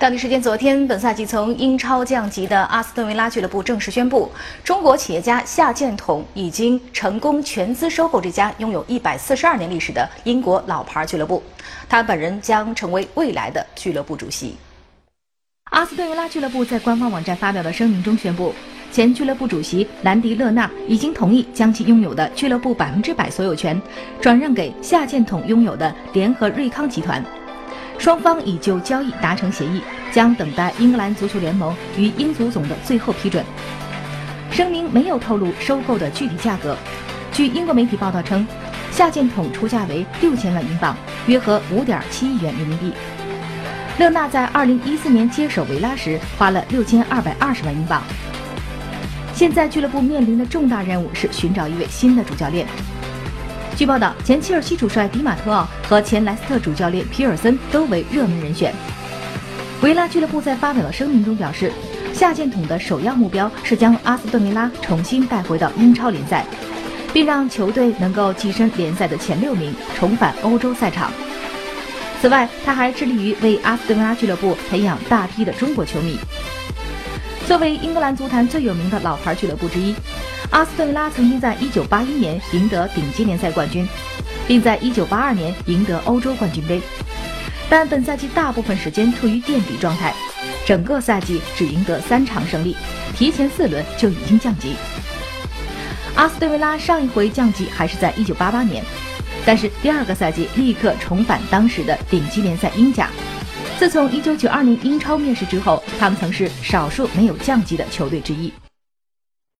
当地时间昨天，本赛季从英超降级的阿斯顿维拉俱乐部正式宣布，中国企业家夏建统已经成功全资收购这家拥有一百四十二年历史的英国老牌俱乐部，他本人将成为未来的俱乐部主席。阿斯顿维拉俱乐部在官方网站发表的声明中宣布，前俱乐部主席兰迪·勒纳已经同意将其拥有的俱乐部百分之百所有权转让给夏建统拥有的联合瑞康集团。双方已就交易达成协议，将等待英格兰足球联盟与英足总的最后批准。声明没有透露收购的具体价格。据英国媒体报道称，夏建统出价为六千万英镑，约合五点七亿元人民币。勒纳在二零一四年接手维拉时花了六千二百二十万英镑。现在俱乐部面临的重大任务是寻找一位新的主教练。据报道，前切尔西主帅迪马特奥和前莱斯特主教练皮尔森都为热门人选。维拉俱乐部在发表的声明中表示，夏建统的首要目标是将阿斯顿维拉重新带回到英超联赛，并让球队能够跻身联赛的前六名，重返欧洲赛场。此外，他还致力于为阿斯顿维拉俱乐部培养大批的中国球迷。作为英格兰足坛最有名的老牌俱乐部之一，阿斯顿维拉曾经在1981年赢得顶级联赛冠军，并在1982年赢得欧洲冠军杯。但本赛季大部分时间处于垫底状态，整个赛季只赢得三场胜利，提前四轮就已经降级。阿斯顿维拉上一回降级还是在1988年，但是第二个赛季立刻重返当时的顶级联赛英甲。自从1992年英超灭世之后，他们曾是少数没有降级的球队之一。